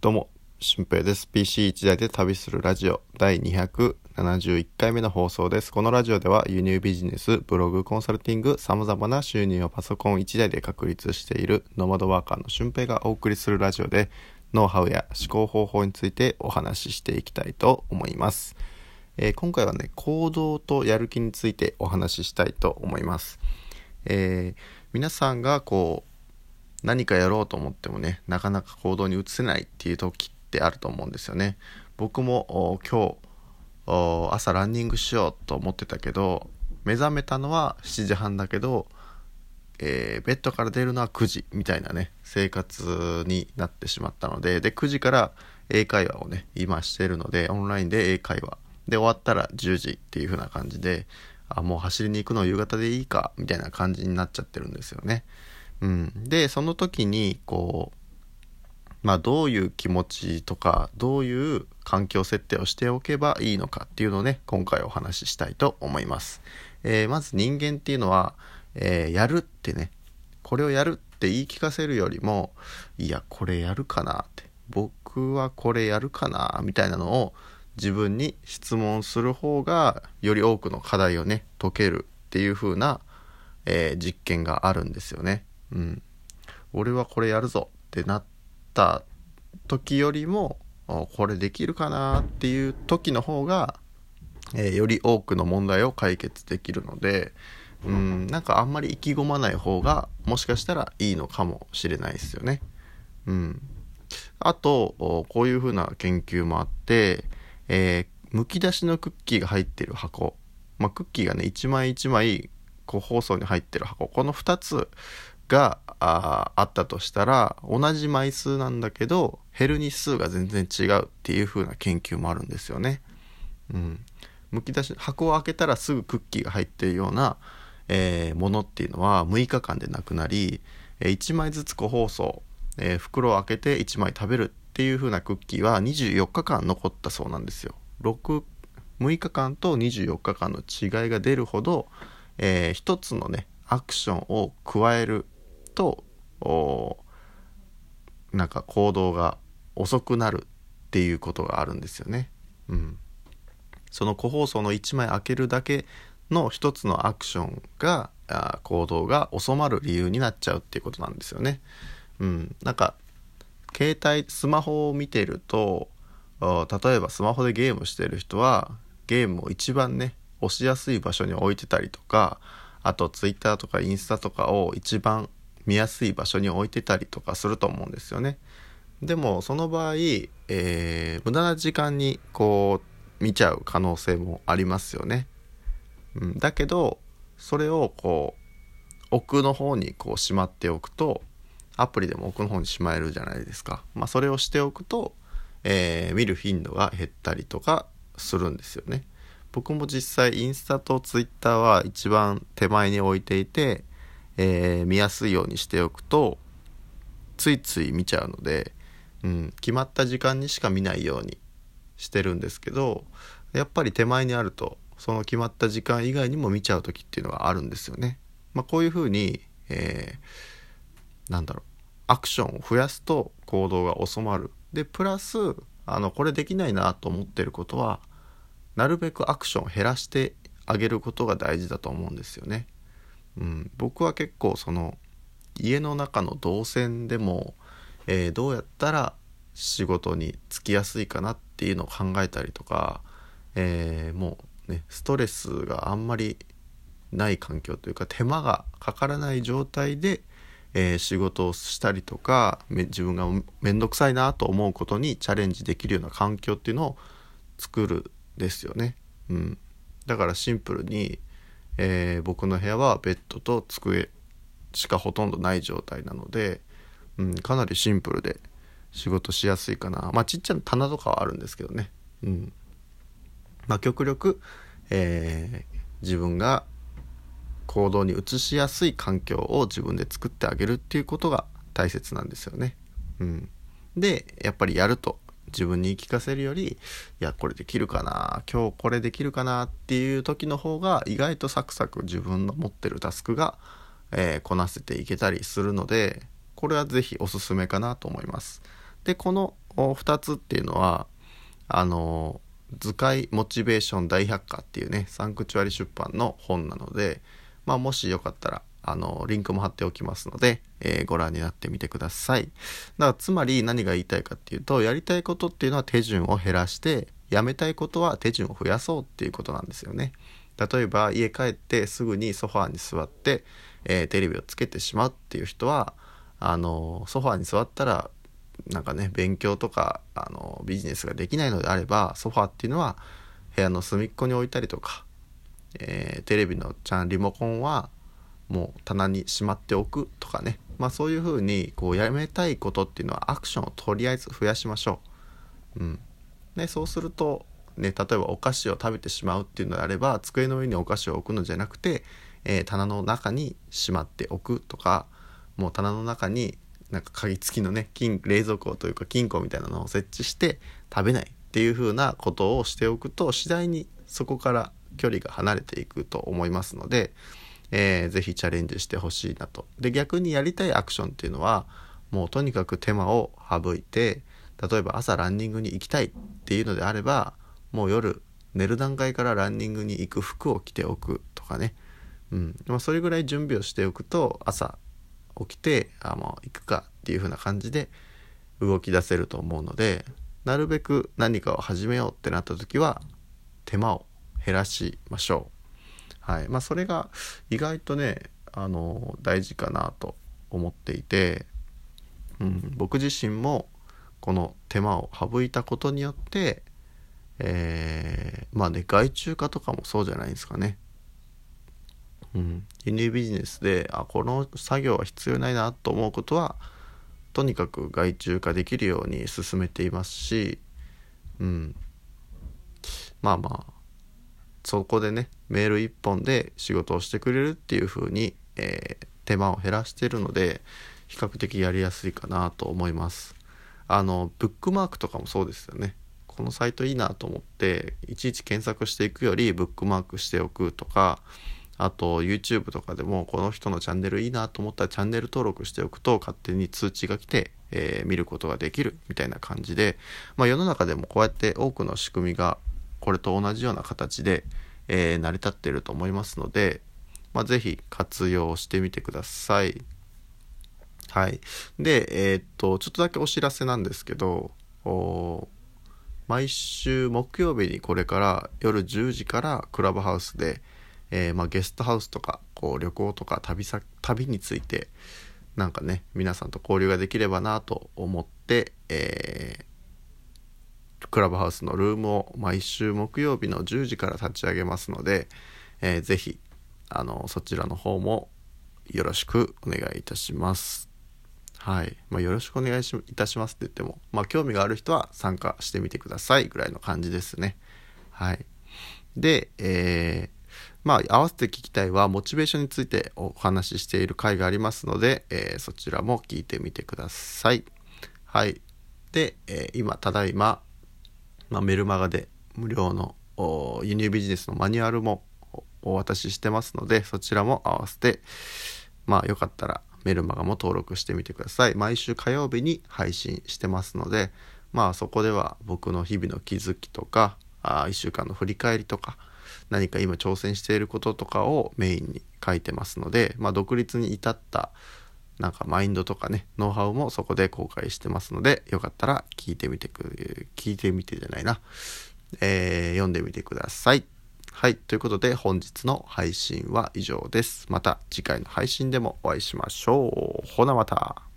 どうも、俊平です。PC1 台で旅するラジオ第271回目の放送です。このラジオでは輸入ビジネス、ブログ、コンサルティング、様々な収入をパソコン1台で確立しているノマドワーカーの俊平がお送りするラジオで、ノウハウや思考方法についてお話ししていきたいと思います。えー今回はね、行動とやる気についてお話ししたいと思います。えー皆さんがこう、何かやろうと思ってもねなかなか行動に移せないっていう時ってあると思うんですよね僕も今日朝ランニングしようと思ってたけど目覚めたのは7時半だけど、えーベッドから出るのは9時みたいなね生活になってしまったのでで9時から英会話をね今してるのでオンラインで英会話で終わったら10時っていう風な感じであもう走りに行くの夕方でいいかみたいな感じになっちゃってるんですよね。うん、でその時にこうまあどういう気持ちとかどういう環境設定をしておけばいいのかっていうのをね今回お話ししたいと思います、えーまず人間っていうのは、えーやるってねこれをやるって言い聞かせるよりもいやこれやるかなって僕はこれやるかなみたいなのを自分に質問する方がより多くの課題をね解けるっていう風な、えー実験があるんですよね。うん、俺はこれやるぞってなった時よりもこれできるかなっていう時の方が、えーより多くの問題を解決できるのでうんなんかあんまり意気込まない方がもしかしたらいいのかもしれないですよね。うん、あとこういうふうな研究もあって、えーむき出しのクッキーが入ってる箱、まあ、クッキーがね一枚一枚個包装に入ってる箱。この2つがああったとしたら同じ枚数なんだけど減る日数が全然違うっていう風な研究もあるんですよね。うん、むき出し箱を開けたらすぐクッキーが入ってるような、えーものっていうのは6日間でなくなり、え1枚ずつ個包装、えー袋を開けて1枚食べるっていう風なクッキーは24日間残ったそうなんですよ。6 6日間と24日間の違いが出るほど、えー一つのねアクションを加えるとおなんか行動が遅くなるっていうことがあるんですよね。うん、その個包装の1枚開けるだけの一つのアクションがあ行動が収まる理由になっちゃうっていうことなんですよね。うん、なんか携帯スマホを見てると例えばスマホでゲームしてる人はゲームを一番ね押しやすい場所に置いてたりとかあとツイッターとかインスタとかを一番見やすい場所に置いてたりとかすると思うんですよね。でもその場合、えー無駄な時間にこう見ちゃう可能性もありますよね。うん、だけどそれをこう奥の方にこうしまっておくとアプリでも奥の方にしまえるじゃないですか。まあ、それをしておくと、えー見る頻度が減ったりとかするんですよね。僕も実際インスタとツイッターは一番手前に置いていて、えー見やすいようにしておくとついつい見ちゃうので、うん、決まった時間にしか見ないようにしてるんですけどやっぱり手前にあるとその決まった時間以外にも見ちゃう時っていうのがあるんですよね。まあ、こういうふうに、えーなんだろうアクションを増やすと行動が収まるでプラスあのこれできないなと思ってることはなるべくアクションを減らしてあげることが大事だと思うんですよね。うん、僕は結構その家の中の動線でも、えーどうやったら仕事に就きやすいかなっていうのを考えたりとか、えーもうねストレスがあんまりない環境というか手間がかからない状態で、えー仕事をしたりとか自分が面倒くさいなと思うことにチャレンジできるような環境っていうのを作るですよね。うん、だからシンプルに、えー僕の部屋はベッドと机しかほとんどない状態なので、うん、かなりシンプルで仕事しやすいかなまあちっちゃな棚とかはあるんですけどね。うんまあ、極力、えー自分が行動に移しやすい環境を自分で作ってあげるっていうことが大切なんですよね。うん、でやっぱりやると自分に言い聞かせるよりいやこれできるかな今日これできるかなっていう時の方が意外とサクサク自分の持ってるタスクが、えーこなせていけたりするのでこれは是非おすすめかなと思います。でこの2つっていうのはあの図解モチベーション大百科っていうねサンクチュアリ出版の本なので、まあ、もしよかったらあのリンクも貼っておきますので、えー、ご覧になってみてください。だからつまり何が言いたいかっていうとやりたいことっていうのは手順を減らしてやめたいことは手順を増やそうっていうことなんですよね。例えば家帰ってすぐにソファーに座って、えー、テレビをつけてしまうっていう人はあのソファーに座ったらなんかね勉強とかあのビジネスができないのであればソファーっていうのは部屋の隅っこに置いたりとか、えー、テレビのちゃんリモコンはもう棚にしまっておくとかねまあそういうふうにこうやめたいことっていうのはアクションをとりあえず増やしましょう。うんね、そうするとね、例えばお菓子を食べてしまうっていうのであれば机の上にお菓子を置くのじゃなくて、えー、棚の中にしまっておくとかもう棚の中になんか鍵付きのね金冷蔵庫というか金庫みたいなのを設置して食べないっていう風なことをしておくと次第にそこから距離が離れていくと思いますので、えー、ぜひチャレンジしてほしいなと。で逆にやりたいアクションっていうのはもうとにかく手間を省いて例えば朝ランニングに行きたいっていうのであればもう夜寝る段階からランニングに行く服を着ておくとかね、うんまあ、それぐらい準備をしておくと朝起きてあもう行くかっていう風な感じで動き出せると思うのでなるべく何かを始めようってなった時は手間を減らしましょう。はい。まあ、それが意外とねあの大事かなと思っていて、うん、僕自身もこの手間を省いたことによってえー、まあね外注化とかもそうじゃないですかね。うん、輸入ビジネスであこの作業は必要ないなと思うことはとにかく外注化できるように進めていますし、うん、まあまあそこでねメール1本で仕事をしてくれるっていう風に、えー、手間を減らしてるので比較的やりやすいかなと思います。あのブックマークとかもそうですよね。このサイトいいなと思っていちいち検索していくよりブックマークしておくとかあと YouTube とかでもこの人のチャンネルいいなと思ったらチャンネル登録しておくと勝手に通知が来て、えー、見ることができるみたいな感じで、まあ、世の中でもこうやって多くの仕組みがこれと同じような形で、えー、成り立っていると思いますので、まあ、是非活用してみてください。はい。で、えー、っと、ちょっとだけお知らせなんですけど、毎週木曜日にこれから夜10時からクラブハウスで、えー、まあ、ゲストハウスとかこう旅行とか旅先旅についてなんかね皆さんと交流ができればなと思って、えー、クラブハウスのルームを毎週木曜日の10時から立ち上げますので、えー、ぜひあのそちらの方もよろしくお願いいたします。はい。まあ、よろしくお願いしいたしますって言っても、まあ、興味がある人は参加してみてくださいぐらいの感じですね。はい。で、えー、まあ、合わせて聞きたいは、モチベーションについてお話ししている回がありますので、えー、そちらも聞いてみてください。はい。で、えー、今、ただいま、まあ、メルマガで無料の輸入ビジネスのマニュアルもお渡ししてますので、そちらも合わせて、まあ、よかったらメルマガも登録してみてください。毎週火曜日に配信してますので、まあそこでは僕の日々の気づきとか、あ1週間の振り返りとか、何か今挑戦していることとかをメインに書いてますので、まあ、独立に至ったなんかマインドとかね、ノウハウもそこで公開してますので、よかったら聞いてみてく、聞いてみてじゃないな、えー、読んでみてください。はい。ということで本日の配信は以上です。また次回の配信でもお会いしましょう。ほなまた。